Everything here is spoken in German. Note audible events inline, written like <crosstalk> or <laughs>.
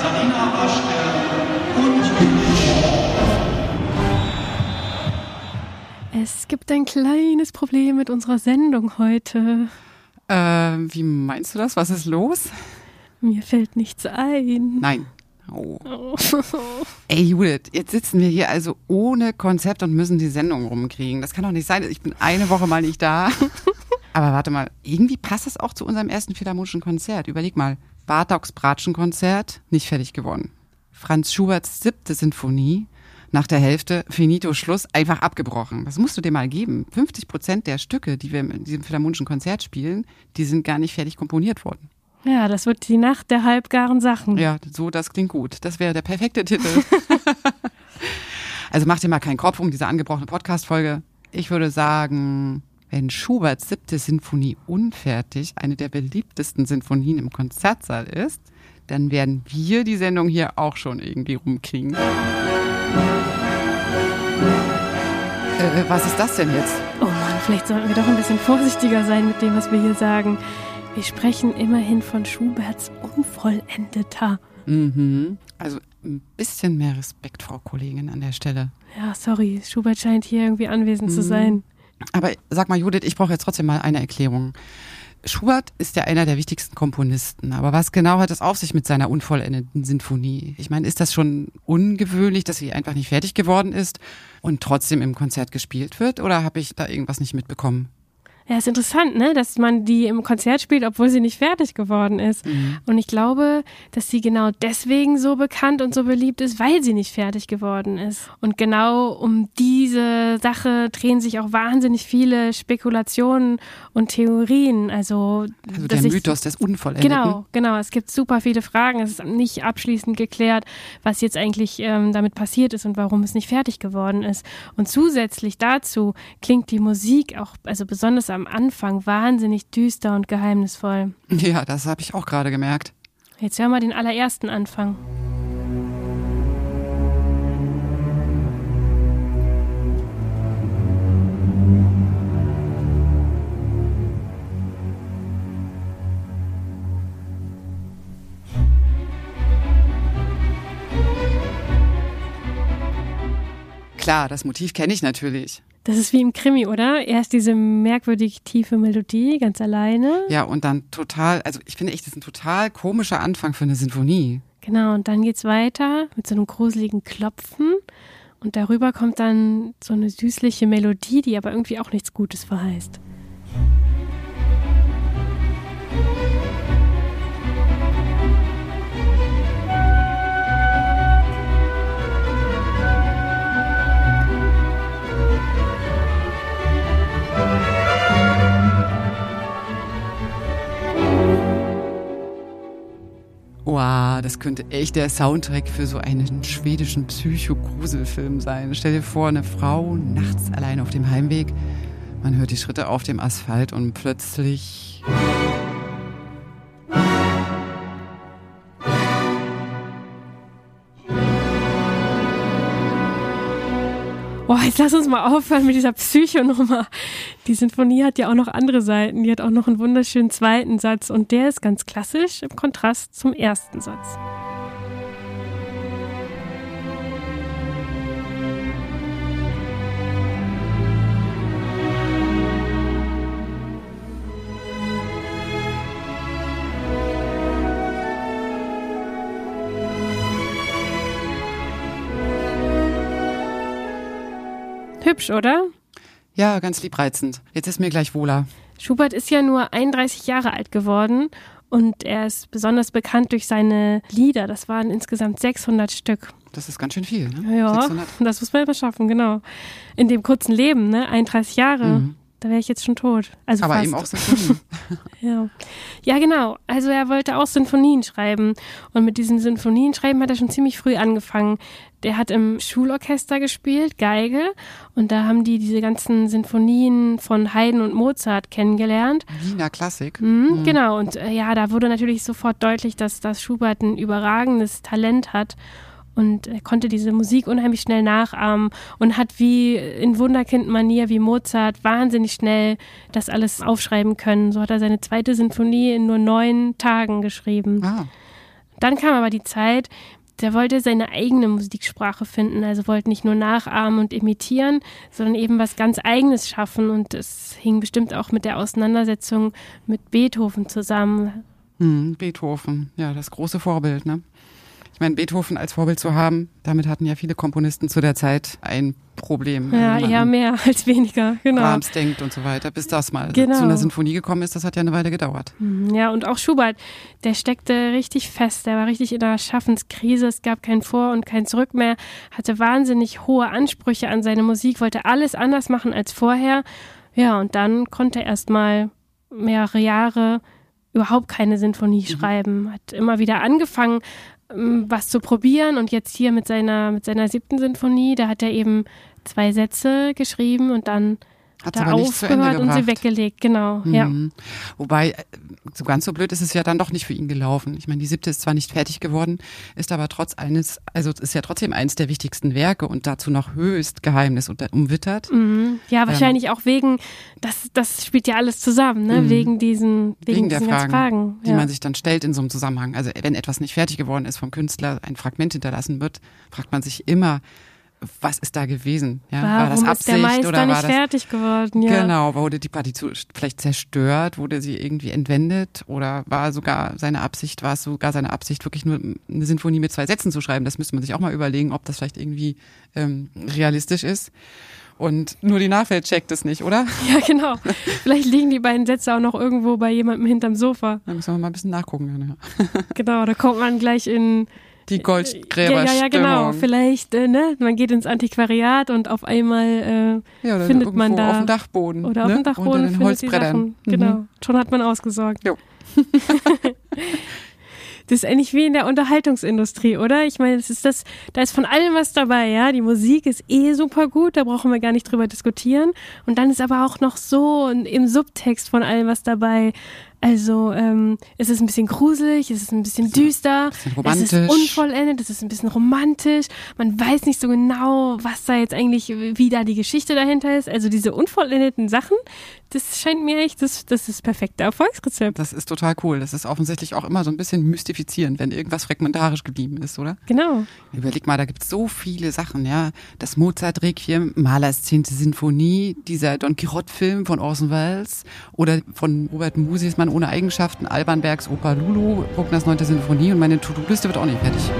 Katharina Waschke und Es gibt ein kleines Problem mit unserer Sendung heute. Äh, wie meinst du das? Was ist los? Mir fällt nichts ein. Nein. Oh. <laughs> Ey, Judith, jetzt sitzen wir hier also ohne Konzept und müssen die Sendung rumkriegen. Das kann doch nicht sein. Ich bin eine Woche mal nicht da. <laughs> Aber warte mal, irgendwie passt das auch zu unserem ersten Philharmonischen Konzert. Überleg mal. Bartoks Bratschenkonzert, nicht fertig geworden. Franz Schuberts siebte Sinfonie, nach der Hälfte, finito, Schluss, einfach abgebrochen. Das musst du dir mal geben. 50 Prozent der Stücke, die wir in diesem Philharmonischen Konzert spielen, die sind gar nicht fertig komponiert worden. Ja, das wird die Nacht der halbgaren Sachen. Ja, so, das klingt gut. Das wäre der perfekte Titel. <laughs> also mach dir mal keinen Kopf um diese angebrochene Podcast-Folge. Ich würde sagen, wenn Schuberts siebte Sinfonie unfertig eine der beliebtesten Sinfonien im Konzertsaal ist, dann werden wir die Sendung hier auch schon irgendwie rumkriegen. Äh, was ist das denn jetzt? Oh Mann, vielleicht sollten wir doch ein bisschen vorsichtiger sein mit dem, was wir hier sagen. Wir sprechen immerhin von Schuberts Unvollendeter. Mhm. Also ein bisschen mehr Respekt, Frau Kollegin, an der Stelle. Ja, sorry, Schubert scheint hier irgendwie anwesend zu sein. Aber sag mal, Judith, ich brauche jetzt trotzdem mal eine Erklärung. Schubert ist ja einer der wichtigsten Komponisten. Aber was genau hat es auf sich mit seiner unvollendeten Sinfonie? Ich meine, ist das schon ungewöhnlich, dass sie einfach nicht fertig geworden ist und trotzdem im Konzert gespielt wird? Oder habe ich da irgendwas nicht mitbekommen? Ja, ist interessant, ne, dass man die im Konzert spielt, obwohl sie nicht fertig geworden ist. Mhm. Und ich glaube, dass sie genau deswegen so bekannt und so beliebt ist, weil sie nicht fertig geworden ist. Und genau um diese Sache drehen sich auch wahnsinnig viele Spekulationen und Theorien. Also, Also der ich- Mythos des Unvollendeten. Genau, genau. Es gibt super viele Fragen. Es ist nicht abschließend geklärt, was jetzt eigentlich ähm, damit passiert ist und warum es nicht fertig geworden ist. Und zusätzlich dazu klingt die Musik auch, also besonders am Anfang, wahnsinnig düster und geheimnisvoll. Ja, das habe ich auch gerade gemerkt. Jetzt hören wir den allerersten Anfang. Klar, das Motiv kenne ich natürlich. Das ist wie im Krimi, oder? Erst diese merkwürdig tiefe Melodie, ganz alleine. Ja, und dann total, also ich finde echt, das ist ein total komischer Anfang für eine Sinfonie. Genau, und dann geht's weiter mit so einem gruseligen Klopfen. Und darüber kommt dann so eine süßliche Melodie, die aber irgendwie auch nichts Gutes verheißt. Das könnte echt der Soundtrack für so einen schwedischen Psycho-Gruselfilm sein. Stell dir vor, eine Frau nachts allein auf dem Heimweg. Man hört die Schritte auf dem Asphalt und plötzlich. Boah, jetzt lass uns mal aufhören mit dieser Psychonummer. Die Sinfonie hat ja auch noch andere Seiten. Die hat auch noch einen wunderschönen zweiten Satz und der ist ganz klassisch im Kontrast zum ersten Satz. Hübsch, oder? Ja, ganz liebreizend. Jetzt ist mir gleich wohler. Schubert ist ja nur 31 Jahre alt geworden und er ist besonders bekannt durch seine Lieder. Das waren insgesamt 600 Stück. Das ist ganz schön viel, ne? Ja, 600. das muss man immer schaffen, genau. In dem kurzen Leben, ne? 31 Jahre. Mhm. Da wäre ich jetzt schon tot. Also Aber fast. eben auch Sinfonien. <laughs> <laughs> Ja. ja, genau. Also er wollte auch Sinfonien schreiben. Und mit diesem Sinfonienschreiben hat er schon ziemlich früh angefangen. Der hat im Schulorchester gespielt, Geige. Und da haben die diese ganzen Sinfonien von Haydn und Mozart kennengelernt. Wiener Klassik. Mhm, Genau, und äh, ja, da wurde natürlich sofort deutlich, dass, dass Schubert ein überragendes Talent hat. Und er konnte diese Musik unheimlich schnell nachahmen und hat wie in Wunderkind-Manier wie Mozart wahnsinnig schnell das alles aufschreiben können. So hat er seine zweite Sinfonie in nur neun Tagen geschrieben. Ah, Dann kam aber die Zeit, der wollte seine eigene Musiksprache finden, also wollte nicht nur nachahmen und imitieren, sondern eben was ganz eigenes schaffen. Und das hing bestimmt auch mit der Auseinandersetzung mit Beethoven zusammen. Hm, Beethoven, ja, das große Vorbild, ne? Ich meine, Beethoven als Vorbild zu haben, damit hatten ja viele Komponisten zu der Zeit ein Problem. Ja, eher mehr <laughs> als weniger, genau. Brahms denkt und so weiter, bis das mal genau. zu einer Sinfonie gekommen ist, das hat ja eine Weile gedauert. Mhm, ja, und auch Schubert, der steckte richtig fest, der war richtig in der Schaffenskrise, es gab kein Vor- und kein Zurück mehr, hatte wahnsinnig hohe Ansprüche an seine Musik, wollte alles anders machen als vorher. Ja, und dann konnte er erst mal mehrere Jahre überhaupt keine Sinfonie mhm. schreiben, hat immer wieder angefangen, was zu probieren und jetzt hier mit seiner, mit seiner siebten Sinfonie, da hat er eben zwei Sätze geschrieben und dann hat er aufgehört und sie weggelegt, genau, mhm. ja. Wobei, äh, so ganz so blöd ist es ja dann doch nicht für ihn gelaufen. Ich meine, die siebte ist zwar nicht fertig geworden, ist aber trotz eines, also ist ja trotzdem eines der wichtigsten Werke und dazu noch höchst Geheimnis umwittert. Mhm. Ja, wahrscheinlich ähm, auch wegen, das, das spielt ja alles zusammen, ne? Mhm. wegen diesen, wegen, wegen der Fragen, Fragen ja. die man sich dann stellt in so einem Zusammenhang. Also wenn etwas nicht fertig geworden ist vom Künstler, ein Fragment hinterlassen wird, fragt man sich immer, was ist da gewesen? Ja, Warum war das Absicht ist der Meister oder war nicht das, fertig geworden? Ja. Genau, wurde die Partitur vielleicht zerstört, wurde sie irgendwie entwendet oder war sogar seine Absicht, war es sogar seine Absicht, wirklich nur eine Sinfonie mit zwei Sätzen zu schreiben? Das müsste man sich auch mal überlegen, ob das vielleicht irgendwie ähm, realistisch ist. Und nur die Nachwelt checkt es nicht, oder? <laughs> Ja, genau. Vielleicht liegen die beiden Sätze auch noch irgendwo bei jemandem hinterm Sofa. Da müssen wir mal ein bisschen nachgucken. Ja. <laughs> genau, da kommt man gleich in die Goldgräber Ja, ja, ja, genau. Vielleicht, äh, ne, man geht ins Antiquariat und auf einmal äh, ja, findet man da auf dem Dachboden oder ne? auf dem Dachboden den Holzbrettern. Genau. Mhm. Schon hat man ausgesorgt. Jo. <laughs> Das ist eigentlich wie in der Unterhaltungsindustrie, oder? Ich meine, es ist das, da ist von allem was dabei, ja. Die Musik ist eh super gut, da brauchen wir gar nicht drüber diskutieren. Und dann ist aber auch noch so im Subtext von allem was dabei. Also ähm, es ist ein bisschen gruselig, es ist ein bisschen düster, ein bisschen es ist unvollendet, es ist ein bisschen romantisch. Man weiß nicht so genau, was da jetzt eigentlich, wie da die Geschichte dahinter ist. Also diese unvollendeten Sachen, das scheint mir echt, das, das ist das perfekte Erfolgsrezept. Das ist total cool. Das ist offensichtlich auch immer so ein bisschen mystifizierend, wenn irgendwas fragmentarisch geblieben ist, oder? Genau. Überleg mal, da gibt es so viele Sachen, ja. Das Mozart-Requiem, Mahlers zehnte Sinfonie, dieser Don Quixote-Film von Orson Welles oder von Robert Musis, Mann ohne Eigenschaften, Alban Bergs Oper Lulu, Bruckners neunte Sinfonie und meine To-Do-Liste wird auch nicht fertig.